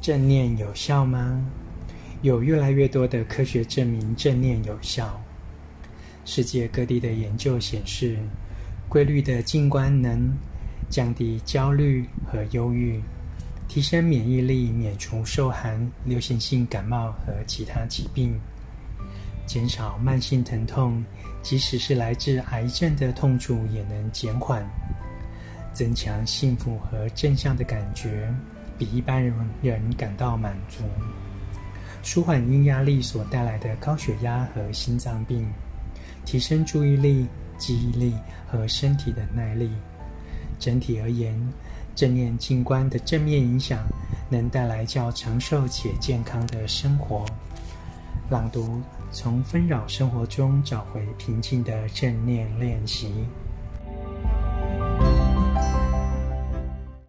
正念有效吗？有越来越多的科学证明正念有效。世界各地的研究显示，规律的静观能降低焦虑和忧郁，提升免疫力，免除受寒、流行性感冒和其他疾病，减少慢性疼痛，即使是来自癌症的痛楚也能减缓，增强幸福和正向的感觉。比一般人人感到满足，舒缓因压力所带来的高血压和心脏病，提升注意力、记忆力和身体的耐力。整体而言，正念静观的正面影响能带来较长寿且健康的生活。朗读：从纷扰生活中找回平静的正念练习。